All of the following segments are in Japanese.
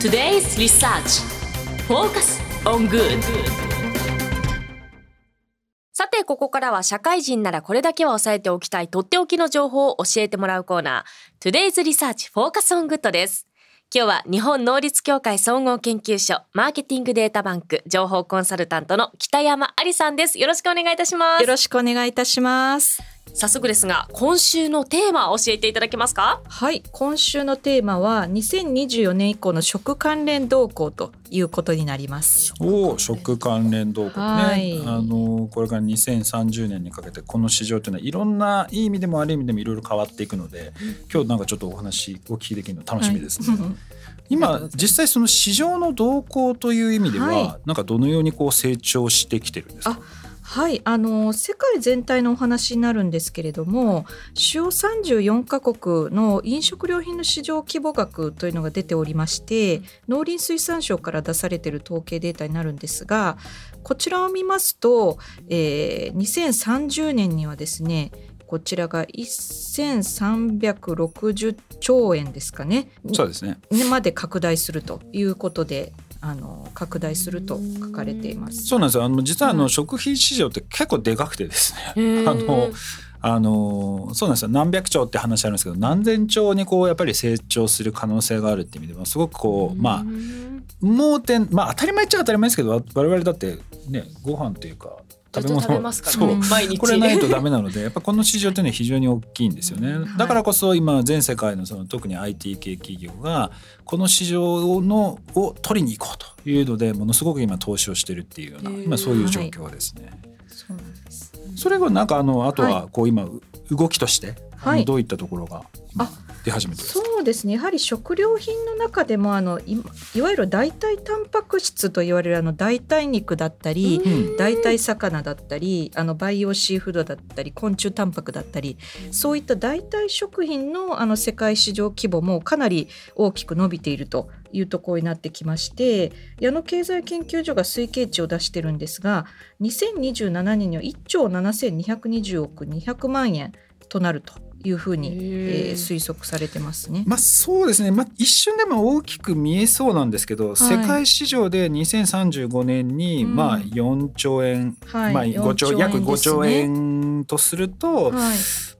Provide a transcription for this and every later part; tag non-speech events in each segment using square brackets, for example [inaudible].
Today's Research. Focus on Good. さてここからは社会人ならこれだけは押さえておきたいとっておきの情報を教えてもらうコーナー。Today's Research Focus on Good です。今日は日本能率協会総合研究所マーケティングデータバンク情報コンサルタントの北山ありさんです。よろしくお願いいたします。よろしくお願いいたします早速ですが今週のテーマを教えていただけますか？はい。今週のテーマは2024年以降の食関連動向ということになります。お食関連動向ね、はい、あのこれから2030年にかけてこの市場というのはいろんないい意味でも悪い意味でもいろいろ変わっていくので今日なんかちょっとお話お聞きできるの楽しみですね。はい。[laughs] 今実際その市場の動向という意味では、はい、なんかどのようにこう成長してきてるんですか？はいあの世界全体のお話になるんですけれども主要34カ国の飲食料品の市場規模額というのが出ておりまして農林水産省から出されている統計データになるんですがこちらを見ますと、えー、2030年にはですねこちらが1360兆円ですかね。そうですね。まで拡大するということであの拡大すると書かれています。そうなんですよ。あの実はあの、食品市場って結構でかくてですね。あのあのそうなんですよ何百兆って話あるんですけど何千兆にこうやっぱり成長する可能性があるって意味でもすごくこうまあ盲点まあ当たり前っちゃ当たり前ですけど我々だってねご飯っていうか食べ物食べますから、ね、毎日。これないとダメなのでやっぱこの市場っていうのは非常に大きいんですよね、だからこそ今全世界のその特に IT 系企業がこの市場のを取りに行こうというのでものすごく今投資をしてるっていうような今そういう状況ですね。はい、そうなんですそれがなんかあのあとはこう今動きとして、はい、どういったところが今出始めてそうですね。やはり食料品の中でもあのいいわゆる代替タンパク質と言われるあの代替肉だったり、うん、代替魚だったりあの培養シーフードだったり昆虫タンパクだったりそういった代替食品のあの世界市場規模もかなり大きく伸びているというところになってきまして矢野経済研究所が推計値を出してるんですが2027年には1兆7220億200万円となるというふうに、えー、推測されてますね。まあそうですね。まあ一瞬でも大きく見えそうなんですけど、はい、世界市場で2035年に、まあ4兆円、はい、まあ5兆、ね、約5兆円とすると。はい。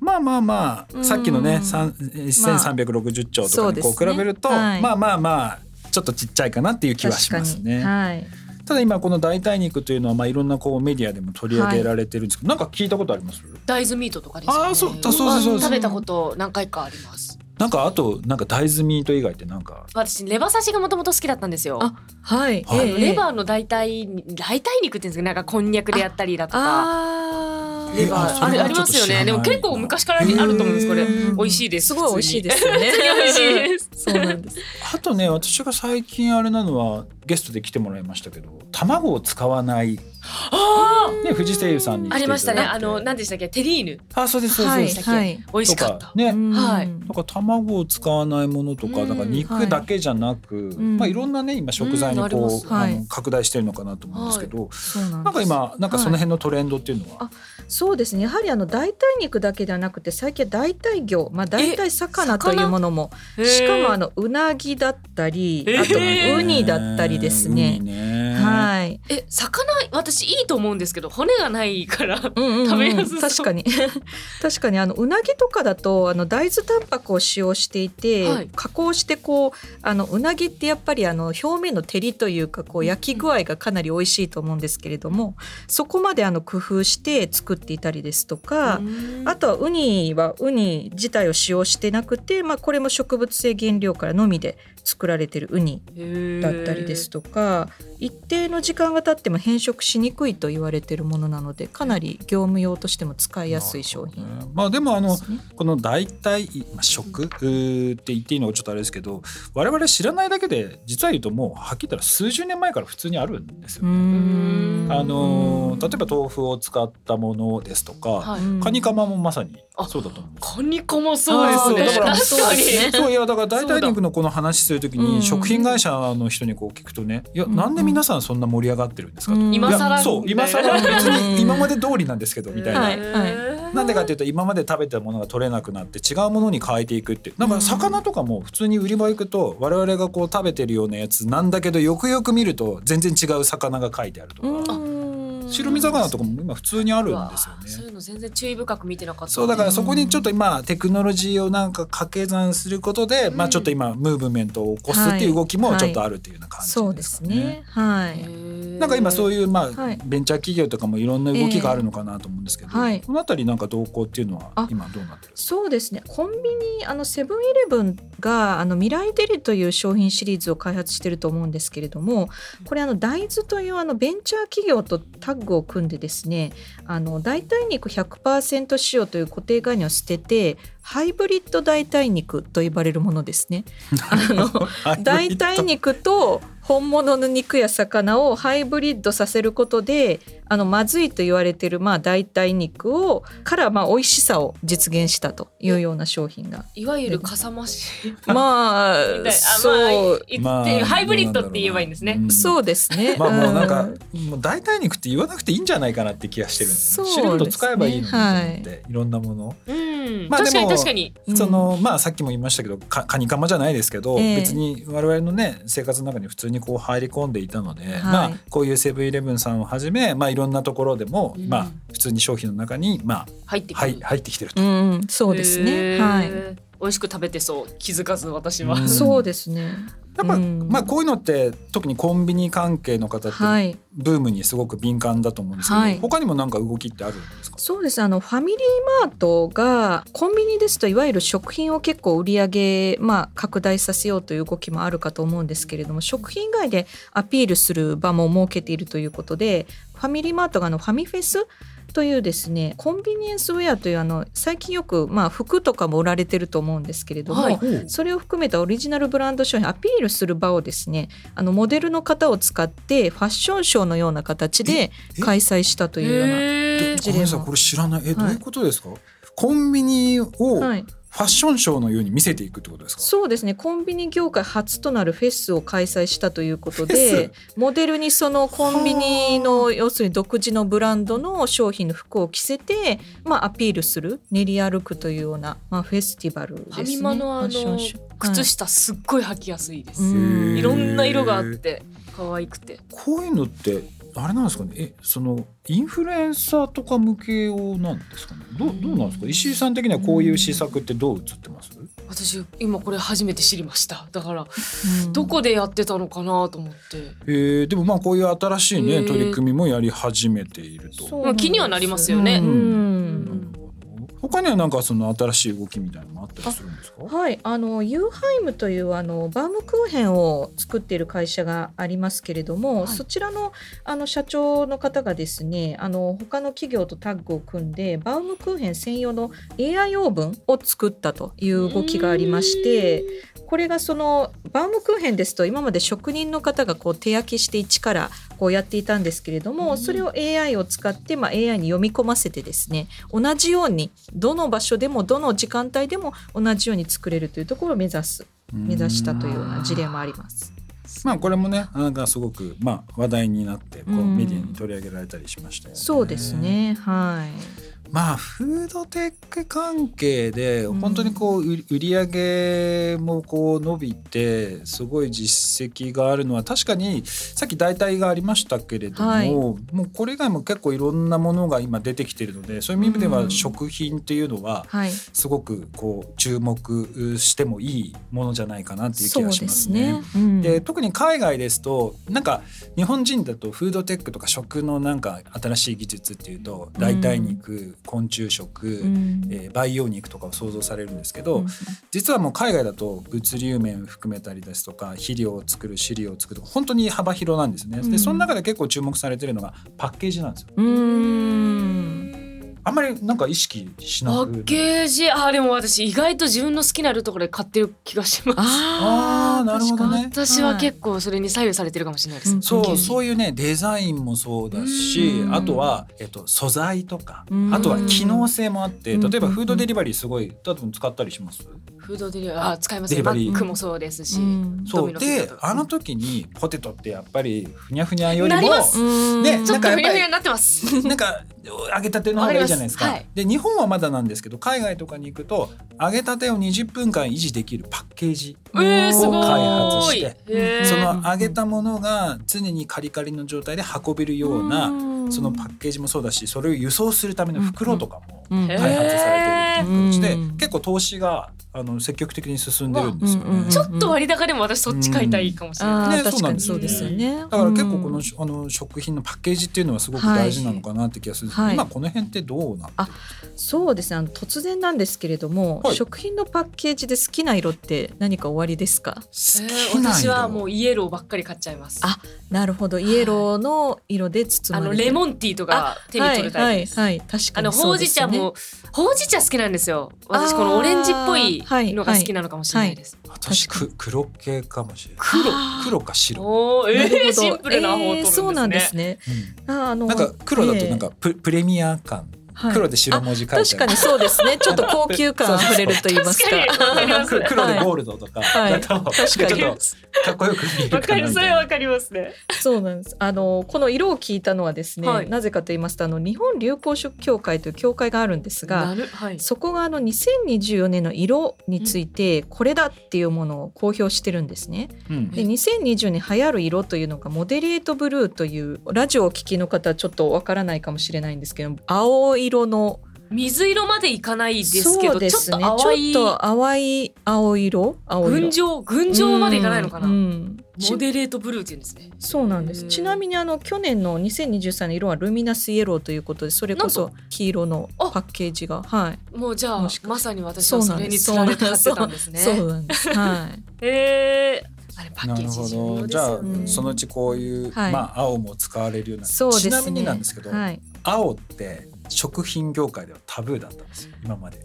まあまあまあさっきのね1360兆とかにこう比べると、まあ、まあまあまあちょっとちっちゃいかなっていう気はしますね。はいただ今この代替肉というのはまあいろんなこうメディアでも取り上げられてるんですけど、はい、なんか聞いたことあります？大豆ミートとかですか、ね、あそうそうそうそう食べたこと何回かあります。なんかあとなんか大豆ミート以外ってなんか？私レバ刺しがもともと好きだったんですよ。あはい、はい、レバーの代替代替肉っていうんですかなんかこんにゃくでやったりだとかレバー。あありますよね。でも結構昔からあると思うんですこれ。美味しいです。すごい美味しいですよね。美味しいです。[laughs] そうなんです。あとね私が最近あれなのはゲストで来てもらいましたけど卵を使わない。あね。藤瀬優さんにありましたね。あの何でしたっけ？テリーヌ。あそうですそうです、はい、美味しかった。ね。はい。なんか卵を使わないものとかなんか肉だけじゃなく、まあいろんなね今食材にこう、あの拡大してるのかなと思うんですけど、なんか今なんかその辺のトレンドっていうのは、そうですね。やはりあの代替肉だけではなくて最近代替魚、まあ、代替魚というものも。しかもあのうなぎだったりあとウニだったりですね。はい。え魚私いいと思うんですけど骨がないから食べやす確かに。[laughs] 確かにあのうなぎとかだとあの大豆タンパクを使用していて、はい、加工してこうあのうなぎってやっぱりあの表面の照りというかこう焼き具合がかなり美味しいと思うんですけれどもそこまであの工夫して作っていたりですとかあとはウニはウニ自体を使用してなくて、まあ、これも植物性原料からのみで作られてるウニだったりですとか一定の時間が経っても変色しにくいと言われてるものなのでかなり業務用としても使いやすい商品、ね、まあでもあの、この代替食って言っていいのがちょっとあれですけど我々知らないだけで実は言うともうはっきり言ったら数十年前から普通にあるんですよね。あの例えば豆腐を使ったものですとか、はい、カニカマもまさにそうだと思う。カニカマそうですね。だからそういやだから代替肉のこの話するときに食品会社の人にこう聞くとねいやなんで皆さんそんな盛り上がってるんですかと。今更そう今更別に今まで通りなんですけどみたいな。なんでかっていうと今まで食べたものが取れなくなって違うものに変えていくっていう。なんか魚とかも普通に売り場行くと我々がこう食べてるようなやつなんだけどよくよく見ると全然違う魚が書いてあるとか。白身魚とかも今普通にあるんですよね。そういうの全然注意深く見てなかった。そうだからそこにちょっと今テクノロジーをなんか掛け算することで、うん、まあちょっと今ムーブメントを起こすっていう動きもちょっとあるっていうような感じですかね。はいはい、そうですね。はい。なんか今そういうまあ、ベンチャー企業とかもいろんな動きがあるのかなと思うんですけど、はい、この辺りなんか動向っていうのは今どうなってるそうですねコンビニあのセブンイレブンがあの未来デリという商品シリーズを開発してると思うんですけれどもこれあの大豆というあのベンチャー企業とタッグを組んでですねあの代替肉100%使用という固定概念を捨ててハイブリッド代替肉と呼ばれるものですね。[laughs] あの代替肉と本物の肉や魚をハイブリッドさせることであのまずいと言われてるまあ代替肉をからまあ美味しさを実現したというような商品が。いわゆるかさ増し。まあ [laughs] そう、まあ、ハイブリッドって言えばいいんですね、うん、そうですね。まあもうなんか、もう代替肉って言わなくていいんじゃないかなって気がしてるんですよ、ね、シルト使えばいいのにと思って、はい、いろんなもの、うん、まあ、確かに確かに。そのまあさっきも言いましたけどかカニカマじゃないですけど、えー、別に我々のね生活の中に普通にこう入り込んでいたので、はい、まあこういうセブンイレブンさんをはじめまあいろんなところでもまあ普通に商品の中にまあ入っ入ってきてると、うん、そうですね。はい美味しく食べてそう。気づかず私は、そうですね。やっぱ、うん、まあこういうのって特にコンビニ関係の方ってブームにすごく敏感だと思うんですけど、はい、他にも何か動きってあるんですか？そうです。あのファミリーマートがコンビニですといわゆる食品を結構売り上げ、まあ、拡大させようという動きもあるかと思うんですけれども食品外でアピールする場も設けているということでファミリーマートがあのファミフェスというですねコンビニエンスウェアというあの最近よく、まあ、服とかも売られてると思うんですけれども、はい、それを含めたオリジナルブランド商品アピールする場をですねあのモデルの方を使ってファッションショーのような形で開催したというような事例も。これ知らない。えどういうことですか、はい、コンビニを、はいファッションショーのように見せていくってことですか？そうですね。コンビニ業界初となるフェスを開催したということでモデルにそのコンビニの要するに独自のブランドの商品の服を着せて、まあ、アピールする練り歩くというような、まあ、フェスティバルですね。ファミマのあの靴下すっごい履きやすいです、いろんな色があって可愛くて。こういうのってあれなんですかね？えそのインフルエンサーとか向け用なんですかね？どどうなんですか？石井さん的にはこういう施策ってどう映ってます？私今これ初めて知りました。だから、どこでやってたのかなと思って。えー、でもまあこういう新しいね、取り組みもやり始めていると。気にはなりますよね、うん他にはなんかその新しい動きみたいなのもあったりするんですか？はいあのユーハイムというあのバームクーヘンを作っている会社がありますけれども、はい、そちらのあの社長の方がですねあの他の企業とタッグを組んでバームクーヘン専用の AI オーブンを作ったという動きがありましてこれがそのバームクーヘンですと今まで職人の方がこう手焼きして一からこうやっていたんですけれども、それを AI を使って、まあ、AI に読み込ませてですね同じようにどの場所でもどの時間帯でも同じように作れるというところを目指す目指したというような事例もあります。まあこれもねなんかすごくまあ話題になってこうメディアに取り上げられたりしましたよね。そうですね。はいまあフードテック関係で本当にこう売り上げもこう伸びてすごい実績があるのは確かにさっき代替がありましたけれども、はい、もうこれ以外も結構いろんなものが今出てきてるのでそういう意味では食品っていうのはすごくこう注目してもいいものじゃないかなっていう気がしますね。で、ね。うん、特に海外ですとなんか日本人だとフードテックとか食のなんか新しい技術っていうと代替肉、昆虫食、うん、えー、培養肉とかを想像されるんですけど、うん、実はもう海外だと物流面含めたりですとか肥料を作る飼料を作る本当に幅広なんですね。でその中で結構注目されてるのがパッケージなんですよ。あんまりなんか意識しなくパッケージ。あでも私意外と自分の好きなるところで買ってる気がします。ああなるほどね。私は結構それに左右されてるかもしれないです、はい、そうそういうねデザインもそうだしあとは、えっと、素材とかあとは機能性もあって例えばフードデリバリーすごい多分使ったりします？フードデリバリー。使いますね。マックもそうですし、うん、そう。であの時にポテトってやっぱりふにゃふにゃよりもねちょっとふにゃふにゃになってます。なんか揚げたての方がいいじゃないですか、はい、で日本はまだなんですけど海外とかに行くと揚げたてを20分間維持できるパッケージを開発して、えー、その揚げたものが常にカリカリの状態で運べるようなそのパッケージもそうだしそれを輸送するための袋とかも開発されてるっていう形で結構投資があの積極的に進んでるんですよね。ちょっと割高でも私そっち買いたいかもしれない。ね、そうなんです。そうですよね。だから結構このあの食品のパッケージっていうのはすごく大事なのかなって気がするんですけど、今この辺ってどうなんあそうですね。あの突然なんですけれども、食品のパッケージで好きな色って何か終わりですか？好きな私はもうイエローばっかり買っちゃいます。あなるほどイエローの色で包まれて、あのレモンティーとか手に取るタイプです。はい、はい、確かに、ね、あのほうじ茶もほうじ茶好きなんですよ。私このオレンジっぽいのが好きなのかもしれないです。私く黒系かもしれない。黒？黒か白。おえー、シンプルな方と、ね、そうなんですね。うん、あのなんか黒だとなんかプ,、プレミア感。黒で白文字書いて確かにそうですね。ちょっと高級感あふれると言いますか。黒でゴールドとか。だと、確かに。かっこよく見えるかなそれわかりますね。そうなんです。あのこの色を聞いたのはですね、はい、なぜかと言いますとあの日本流行色協会という協会があるんですが、はい、そこがあの2024年の色についてこれだっていうものを公表してるんですね、うん、で2020年流行る色というのがモデレートブルーというラジオを聞きの方ちょっとわからないかもしれないんですけど青色の。水色までいかないですけど、ね、ちょっと淡い。ちょっと淡い青色？青色。群青群青までいかないのかな、うん、モデレートブルーって言うんですね。そうなんです。ちなみにあの去年の2023年色はルミナスイエローということでそれこそ黄色のパッケージがはい。もうじゃあまさに私はそれにつられて買ってたんですね。そうなんです。はい。えー。あれパッケージ重要じゃあ、うん、そのうちこういう、はい、まあ青も使われるようなそうです、ね、ちなみになんですけど、はい、青って食品業界ではタブーだったんですよ今まで。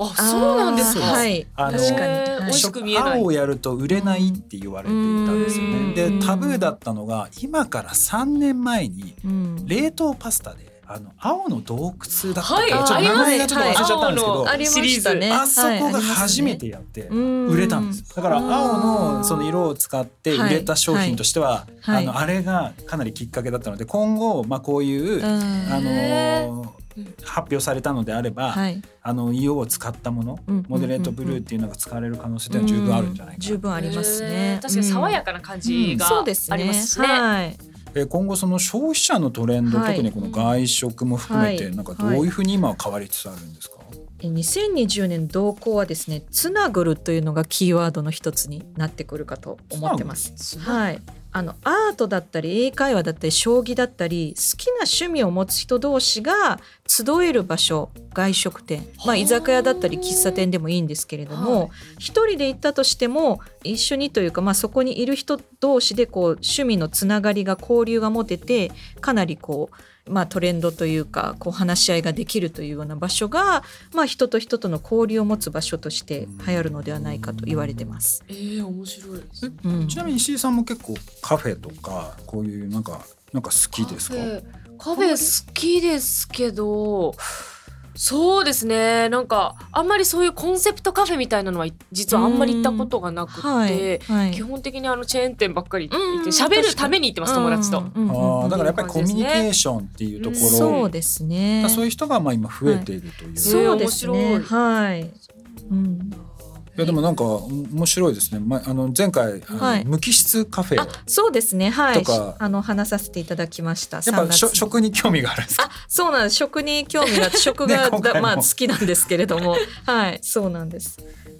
あそうなんですか。はい。あの確かに、はい、食青をやると売れないって言われていたんですよね。でタブーだったのが今から3年前に冷凍パスタであの青の洞窟だったはい、ちょっと名前がちょっと忘れちゃったんですけど、はい、シリーズね。あそこが初めてやって売れたんです、だから青のその色を使って売れた商品としては、あのあれがかなりきっかけだったので今後まあこういうあの発表されたのであれば、はい、あの硫黄を使ったもの、モデレートブルーっていうのが使われる可能性って十分あるんじゃないかな、十分ありますね。確かに爽やかな感じがありますしね,、はい。え今後その消費者のトレンド、はい、特にこの外食も含めて、なんかどういうふうに今は変わりつつあるんですか、2020年動向はですねつなぐるというのがキーワードの一つになってくるかと思ってます。はい、あのアートだったり英会話だったり将棋だったり好きな趣味を持つ人同士が集える場所外食店、まあ、居酒屋だったり喫茶店でもいいんですけれども一、人で行ったとしても一緒にというか、まあ、そこにいる人同士でこう趣味のつながりが交流が持ててかなりこうまあ、トレンドというかこう話し合いができるというような場所が、まあ、人と人との交流を持つ場所として流行るのではないかと言われてます。えー、面白い、うん、ちなみに石井さんも結構カフェとかこういうなんかなんか好きですか？カフェ好きですけどそうですね。なんかあんまりそういうコンセプトカフェみたいなのは実はあんまり行ったことがなくて、はい。はい、基本的にあのチェーン店ばっかり行って喋るために行ってます友達と、あだからやっぱりコミュニケーションっていうところ、そうですね。そういう人がまあ今増えているという、はい、そうですね。はい、うん。いやでもなんか面白いですね。まあの前回、はい、無機質カフェそうですね。はい。あの話させていただきました。やっぱ食に興味があるんですか？そうなんです。食に興味が [laughs] 食が、ね、まあ好きなんですけれども。[laughs] はい。そうなんです。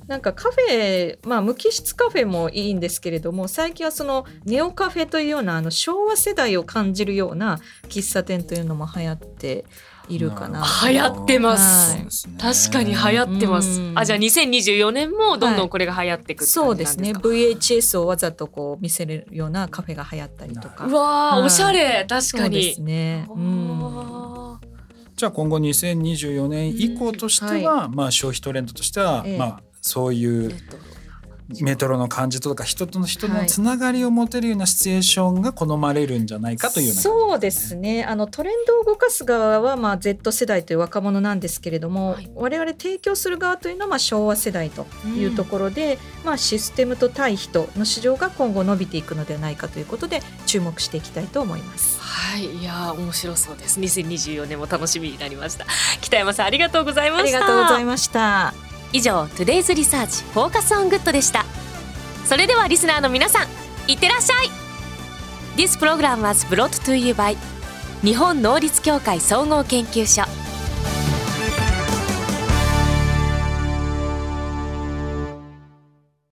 なんかカフェ、まあ、無機質カフェもいいんですけれども最近はそのネオカフェというようなあの昭和世代を感じるような喫茶店というのも流行っているかな。流行ってます。はい、確かに流行ってます。あ、じゃあ2024年もどんどんこれが流行っていく、はい、そうですね。VHS をわざとこう見せるようなカフェが流行ったりとか。うわ、はい、おしゃれ。確かに。ですね。うん。じゃあ今後2024年以降としては、まあ消費トレンドとしては、まあそういうメトロの感じとか人との人のつながりを持てるようなシチュエーションが好まれるんじゃないかという、ね、そうですね。あのトレンドを動かす側はまあ Z 世代という若者なんですけれども、はい、我々提供する側というのはまあ昭和世代というところで、うん、まあ、システムと対人の市場が今後伸びていくのではないかということで注目していきたいと思います。はい。いや面白そうです。2024年も楽しみになりました。北山さんありがとうございました。ありがとうございました以上トゥデイズリサーチフォーカスオングッドでした。それではリスナーの皆さんいってらっしゃい。This program was brought 日本能力協会総合研究所。